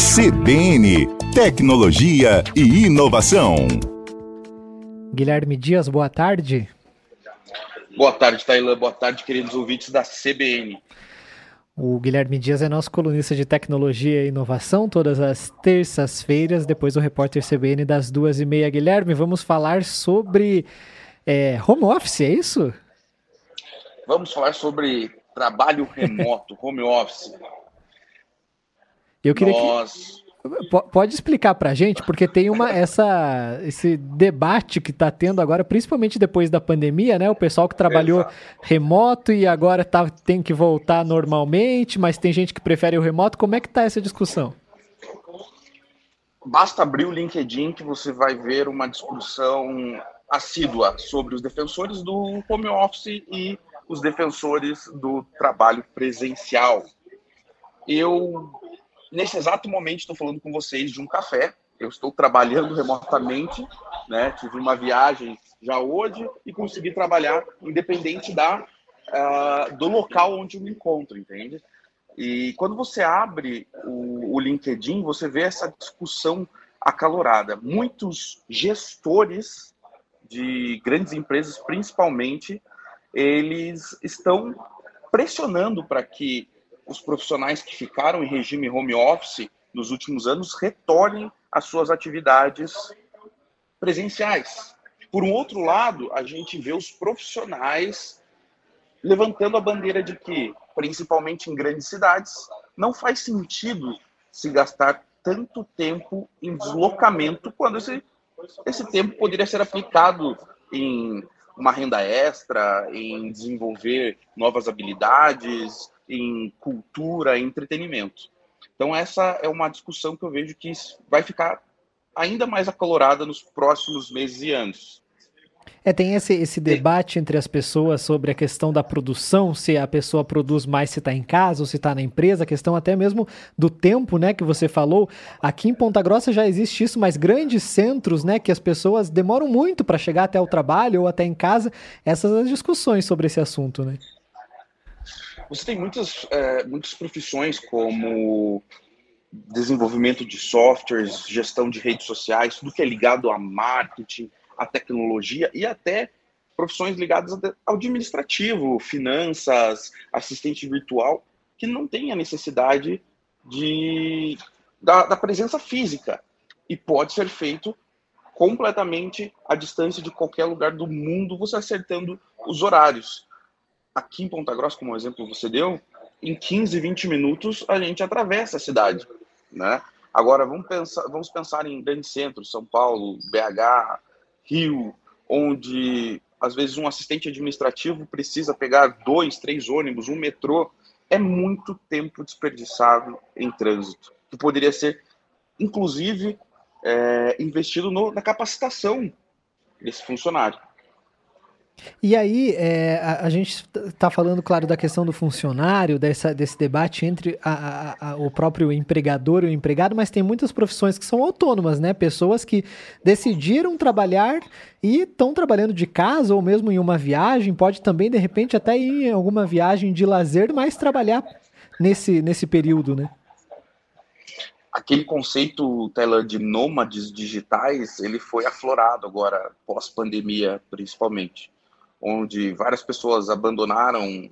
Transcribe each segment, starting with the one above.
CBN Tecnologia e Inovação. Guilherme Dias, boa tarde. Boa tarde, Tailã. Boa tarde, queridos ouvintes da CBN. O Guilherme Dias é nosso colunista de tecnologia e inovação, todas as terças-feiras, depois do repórter CBN das duas e meia. Guilherme, vamos falar sobre é, home office, é isso? Vamos falar sobre trabalho remoto, home office. Eu queria Nós... que Pode explicar para a gente, porque tem uma essa esse debate que está tendo agora, principalmente depois da pandemia, né? O pessoal que trabalhou Exato. remoto e agora tá, tem que voltar normalmente, mas tem gente que prefere o remoto. Como é que está essa discussão? Basta abrir o LinkedIn que você vai ver uma discussão assídua sobre os defensores do home office e os defensores do trabalho presencial. Eu nesse exato momento estou falando com vocês de um café. Eu estou trabalhando remotamente, né? Tive uma viagem já hoje e consegui trabalhar independente da uh, do local onde eu me encontro, entende? E quando você abre o, o LinkedIn, você vê essa discussão acalorada. Muitos gestores de grandes empresas, principalmente, eles estão pressionando para que os profissionais que ficaram em regime home office nos últimos anos retornem às suas atividades presenciais. Por um outro lado, a gente vê os profissionais levantando a bandeira de que, principalmente em grandes cidades, não faz sentido se gastar tanto tempo em deslocamento quando esse, esse tempo poderia ser aplicado em uma renda extra, em desenvolver novas habilidades, em cultura, em entretenimento. Então essa é uma discussão que eu vejo que vai ficar ainda mais acalorada nos próximos meses e anos. É, tem esse, esse debate entre as pessoas sobre a questão da produção, se a pessoa produz mais se está em casa ou se está na empresa, a questão até mesmo do tempo, né, que você falou. Aqui em Ponta Grossa já existe isso, mas grandes centros, né, que as pessoas demoram muito para chegar até o trabalho ou até em casa, essas as discussões sobre esse assunto, né? Você tem muitas, é, muitas profissões como desenvolvimento de softwares, gestão de redes sociais, tudo que é ligado a marketing, a tecnologia e até profissões ligadas ao administrativo, finanças, assistente virtual, que não tem a necessidade de, da, da presença física. E pode ser feito completamente à distância de qualquer lugar do mundo, você acertando os horários aqui em Ponta Grossa, como exemplo você deu, em 15, 20 minutos a gente atravessa a cidade, né? Agora vamos pensar, vamos pensar em grandes centros, São Paulo, BH, Rio, onde às vezes um assistente administrativo precisa pegar dois, três ônibus, um metrô, é muito tempo desperdiçado em trânsito, que poderia ser, inclusive, é, investido no, na capacitação desse funcionário. E aí, é, a, a, gente está falando, claro, da questão do funcionário, dessa, desse debate entre a, a, o próprio empregador e o empregado, mas tem muitas profissões que são autônomas, né? Pessoas que decidiram trabalhar e estão trabalhando de casa ou mesmo em uma viagem, pode também, de repente, até ir em alguma viagem de lazer, mas trabalhar nesse, nesse período, né? aquele conceito, Taylor, de nômades digitais, ele foi aflorado agora, pós-pandemia, principalmente onde várias pessoas abandonaram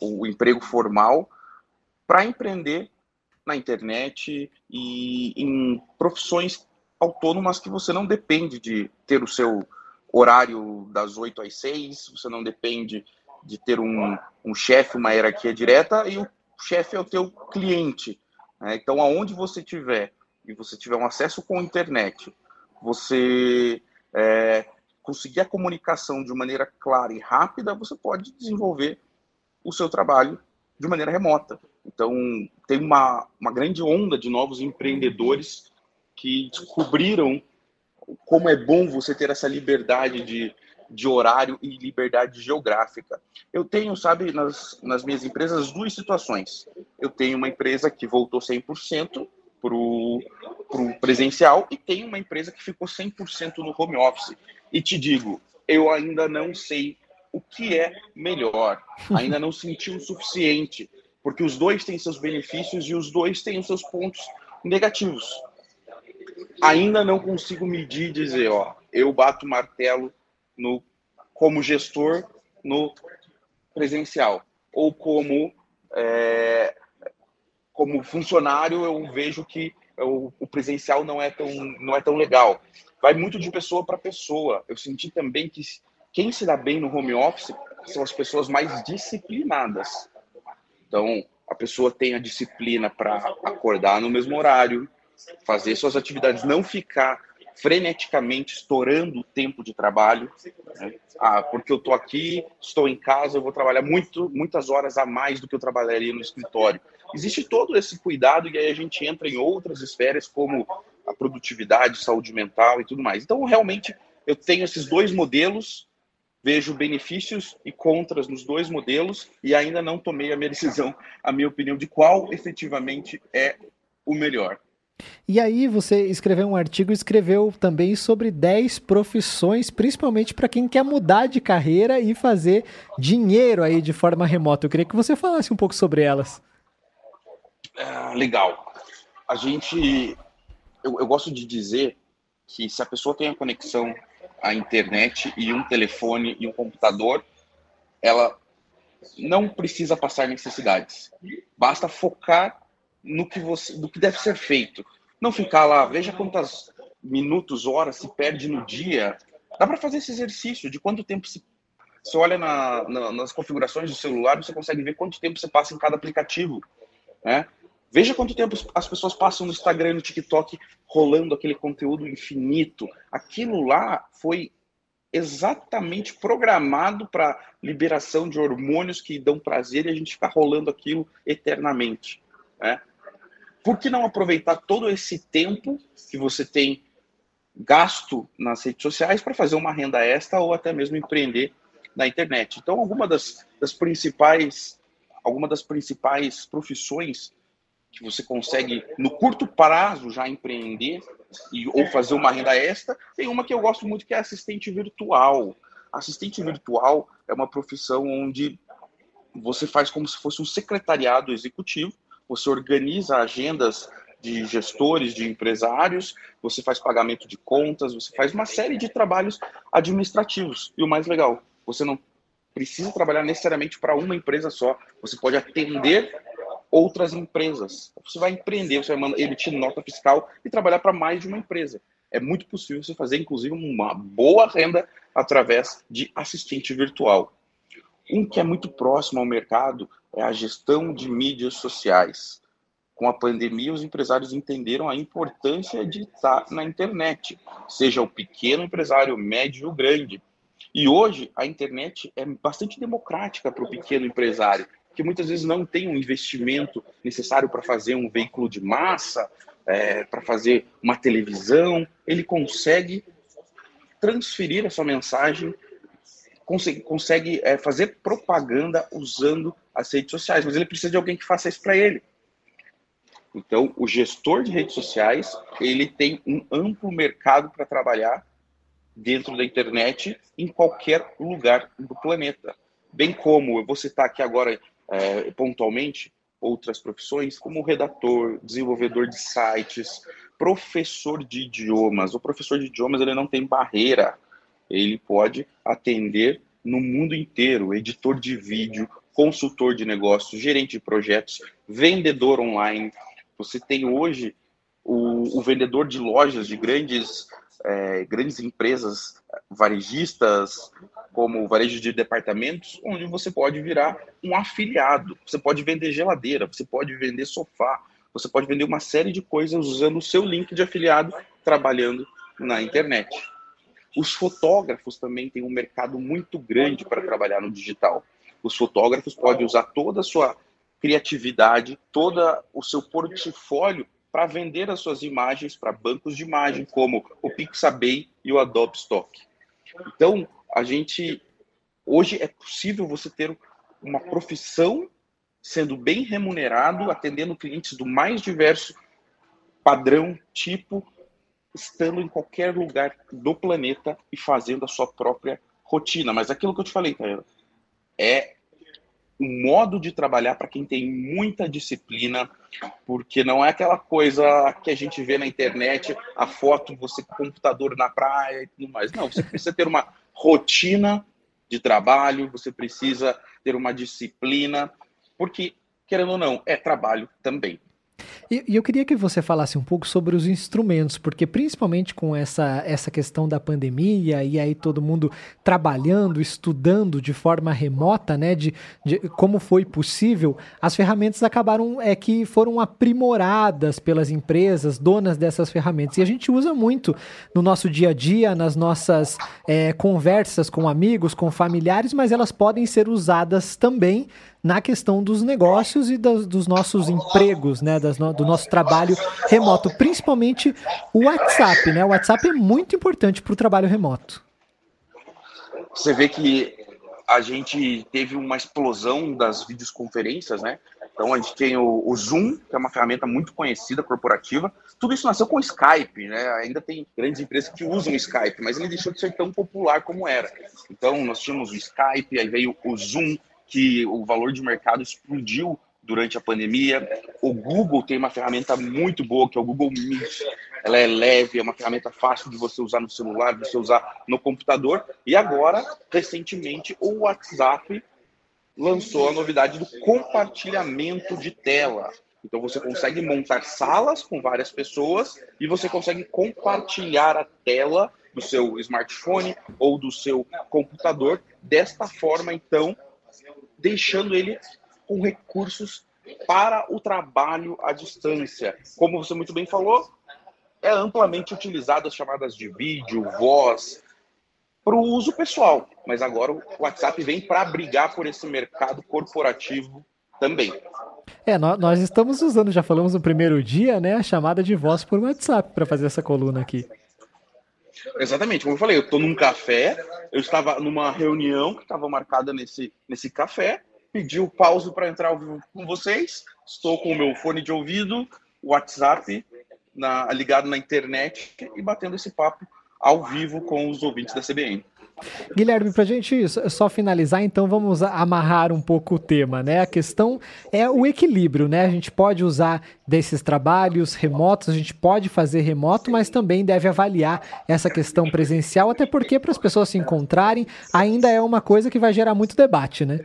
o emprego formal para empreender na internet e em profissões autônomas que você não depende de ter o seu horário das 8 às 6, você não depende de ter um, um chefe, uma hierarquia direta, e o chefe é o teu cliente. Né? Então, aonde você tiver e você tiver um acesso com a internet, você é, conseguir a comunicação de maneira clara e rápida, você pode desenvolver o seu trabalho de maneira remota. Então, tem uma, uma grande onda de novos empreendedores que descobriram como é bom você ter essa liberdade de, de horário e liberdade geográfica. Eu tenho, sabe, nas, nas minhas empresas, duas situações. Eu tenho uma empresa que voltou 100% para o presencial e tenho uma empresa que ficou 100% no home office. E te digo, eu ainda não sei o que é melhor, ainda não senti o suficiente, porque os dois têm seus benefícios e os dois têm os seus pontos negativos. Ainda não consigo medir e dizer, ó, eu bato martelo no como gestor no presencial ou como é, como funcionário eu vejo que o, o, presencial não é tão não é tão legal. Vai muito de pessoa para pessoa. Eu senti também que quem se dá bem no home office são as pessoas mais disciplinadas. Então, a pessoa tem a disciplina para acordar no mesmo horário, fazer suas atividades, não ficar freneticamente estourando o tempo de trabalho. Né? Ah, porque eu estou aqui, estou em casa, eu vou trabalhar muito, muitas horas a mais do que eu trabalharia no escritório. Existe todo esse cuidado e aí a gente entra em outras esferas como a produtividade, saúde mental e tudo mais. Então, realmente, eu tenho esses dois modelos, vejo benefícios e contras nos dois modelos e ainda não tomei a minha decisão, a minha opinião de qual efetivamente é o melhor. E aí você escreveu um artigo, escreveu também sobre 10 profissões, principalmente para quem quer mudar de carreira e fazer dinheiro aí de forma remota. Eu queria que você falasse um pouco sobre elas. É, legal. A gente, eu, eu gosto de dizer que se a pessoa tem a conexão à internet e um telefone e um computador, ela não precisa passar necessidades. Basta focar no que você, do que deve ser feito. Não ficar lá, veja quantas minutos, horas se perde no dia. Dá para fazer esse exercício de quanto tempo se você olha na, na, nas configurações do celular, você consegue ver quanto tempo você passa em cada aplicativo. Né? Veja quanto tempo as pessoas passam no Instagram e no TikTok rolando aquele conteúdo infinito. Aquilo lá foi exatamente programado para liberação de hormônios que dão prazer e a gente ficar rolando aquilo eternamente. Né? Por que não aproveitar todo esse tempo que você tem gasto nas redes sociais para fazer uma renda extra ou até mesmo empreender na internet? Então, alguma das, das principais alguma das principais profissões que você consegue no curto prazo já empreender e, ou fazer uma renda extra, tem uma que eu gosto muito que é assistente virtual. Assistente virtual é uma profissão onde você faz como se fosse um secretariado executivo você organiza agendas de gestores, de empresários, você faz pagamento de contas, você faz uma série de trabalhos administrativos. E o mais legal, você não precisa trabalhar necessariamente para uma empresa só. Você pode atender outras empresas. Você vai empreender, você vai emitir nota fiscal e trabalhar para mais de uma empresa. É muito possível você fazer, inclusive, uma boa renda através de assistente virtual. Um que é muito próximo ao mercado é a gestão de mídias sociais. Com a pandemia, os empresários entenderam a importância de estar na internet, seja o pequeno empresário, o médio ou grande. E hoje a internet é bastante democrática para o pequeno empresário, que muitas vezes não tem um investimento necessário para fazer um veículo de massa, é, para fazer uma televisão. Ele consegue transferir essa mensagem consegue, consegue é, fazer propaganda usando as redes sociais, mas ele precisa de alguém que faça isso para ele. Então, o gestor de redes sociais, ele tem um amplo mercado para trabalhar dentro da internet em qualquer lugar do planeta. Bem como, eu vou citar aqui agora é, pontualmente outras profissões, como redator, desenvolvedor de sites, professor de idiomas. O professor de idiomas ele não tem barreira ele pode atender no mundo inteiro, editor de vídeo, consultor de negócios, gerente de projetos, vendedor online. Você tem hoje o, o vendedor de lojas de grandes, é, grandes empresas varejistas, como o varejo de departamentos, onde você pode virar um afiliado. Você pode vender geladeira, você pode vender sofá, você pode vender uma série de coisas usando o seu link de afiliado trabalhando na internet. Os fotógrafos também têm um mercado muito grande para trabalhar no digital. Os fotógrafos podem usar toda a sua criatividade, todo o seu portfólio para vender as suas imagens para bancos de imagem como o Pixabay e o Adobe Stock. Então, a gente hoje é possível você ter uma profissão sendo bem remunerado, atendendo clientes do mais diverso padrão, tipo estando em qualquer lugar do planeta e fazendo a sua própria rotina. Mas aquilo que eu te falei, Taylor, é um modo de trabalhar para quem tem muita disciplina, porque não é aquela coisa que a gente vê na internet, a foto, você com o computador na praia e tudo mais. Não, você precisa ter uma rotina de trabalho, você precisa ter uma disciplina, porque, querendo ou não, é trabalho também. E, e, eu queria que você falasse um pouco sobre os instrumentos, porque principalmente com essa, essa questão da pandemia e aí todo mundo trabalhando, estudando de forma remota, né, de, de como foi possível, as ferramentas acabaram é que foram aprimoradas pelas empresas donas dessas ferramentas. E a gente usa muito no nosso dia a dia, nas nossas é, conversas com amigos, com familiares, mas elas podem ser usadas também na questão dos negócios e dos, dos nossos empregos, né, das, do nosso trabalho remoto, principalmente o WhatsApp, né? O WhatsApp é muito importante para o trabalho remoto. Você vê que a gente teve uma explosão das videoconferências, né? Então a gente tem o, o, Zoom, que é uma ferramenta muito conhecida, corporativa. Tudo isso nasceu com o Skype, né? Ainda tem grandes empresas que usam o Skype, mas ele deixou de ser tão popular como era. Então nós tínhamos o Skype, aí veio o Zoom, que o valor de mercado explodiu durante a pandemia. O Google tem uma ferramenta muito boa, que é o Google Meet. Ela é leve, é uma ferramenta fácil de você usar no celular, de você usar no computador. E agora, recentemente, o WhatsApp lançou a novidade do compartilhamento de tela. Então você consegue montar salas com várias pessoas e você consegue compartilhar a tela do seu smartphone ou do seu computador. Desta forma, então, deixando ele com recursos para o trabalho à distância. Como você muito bem falou, é amplamente utilizado as chamadas de vídeo, voz, para o uso pessoal. Mas agora o WhatsApp vem para brigar por esse mercado corporativo também. É, nós estamos usando, já falamos no primeiro dia, né, a chamada de voz por WhatsApp para fazer essa coluna aqui. Exatamente, como eu falei, eu estou num café, eu estava numa reunião que estava marcada nesse, nesse café, pedi o pause para entrar ao vivo com vocês, estou com o meu fone de ouvido, WhatsApp na, ligado na internet e batendo esse papo ao vivo com os ouvintes da CBN. Guilherme, para a gente só finalizar, então vamos amarrar um pouco o tema, né? A questão é o equilíbrio, né? A gente pode usar desses trabalhos remotos, a gente pode fazer remoto, mas também deve avaliar essa questão presencial, até porque para as pessoas se encontrarem ainda é uma coisa que vai gerar muito debate, né?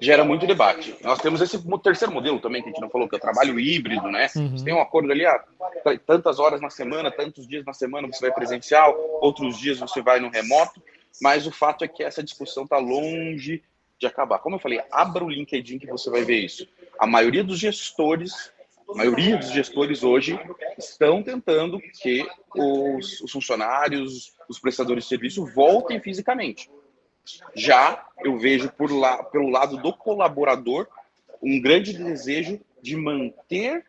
Gera muito debate. Nós temos esse terceiro modelo também, que a gente não falou, que é o trabalho híbrido, né? Uhum. Você tem um acordo ali, ah, tantas horas na semana, tantos dias na semana você vai presencial, outros dias você vai no remoto, mas o fato é que essa discussão está longe de acabar. Como eu falei, abra o LinkedIn que você vai ver isso. A maioria dos gestores, a maioria dos gestores hoje estão tentando que os, os funcionários, os prestadores de serviço voltem fisicamente. Já eu vejo por lá, pelo lado do colaborador um grande desejo de manter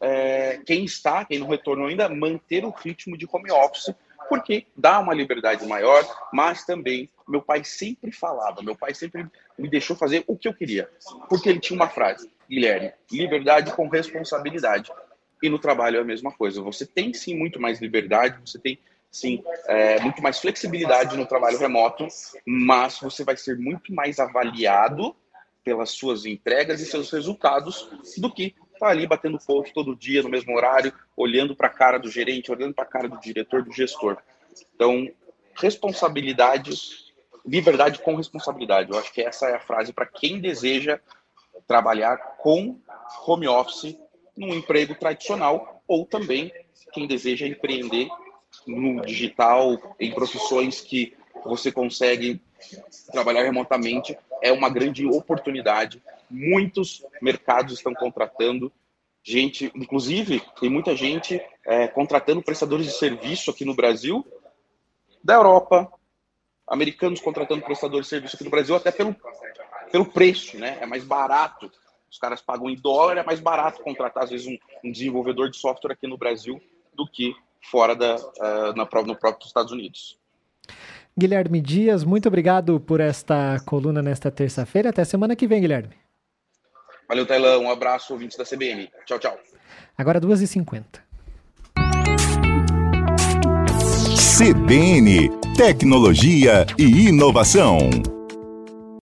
é, quem está, quem não retornou ainda, manter o ritmo de home office, porque dá uma liberdade maior, mas também meu pai sempre falava, meu pai sempre me deixou fazer o que eu queria, porque ele tinha uma frase, Guilherme, liberdade com responsabilidade. E no trabalho é a mesma coisa. Você tem sim muito mais liberdade, você tem sim, é, muito mais flexibilidade no trabalho remoto, mas você vai ser muito mais avaliado pelas suas entregas e seus resultados do que tá ali batendo ponto todo dia no mesmo horário, olhando para a cara do gerente, olhando para a cara do diretor, do gestor. Então, responsabilidade, liberdade com responsabilidade. Eu acho que essa é a frase para quem deseja trabalhar com home office num emprego tradicional ou também quem deseja empreender no digital, em profissões que você consegue trabalhar remotamente, é uma grande oportunidade. Muitos mercados estão contratando gente, inclusive, tem muita gente é, contratando prestadores de serviço aqui no Brasil, da Europa, americanos contratando prestadores de serviço aqui no Brasil, até pelo, pelo preço, né? É mais barato. Os caras pagam em dólar, é mais barato contratar, às vezes, um, um desenvolvedor de software aqui no Brasil do que fora da, uh, na, no próprio Estados Unidos. Guilherme Dias, muito obrigado por esta coluna nesta terça-feira. Até semana que vem, Guilherme. Valeu, Tailão. Um abraço, ouvintes da CBN. Tchau, tchau. Agora 2h50. CBN Tecnologia e Inovação.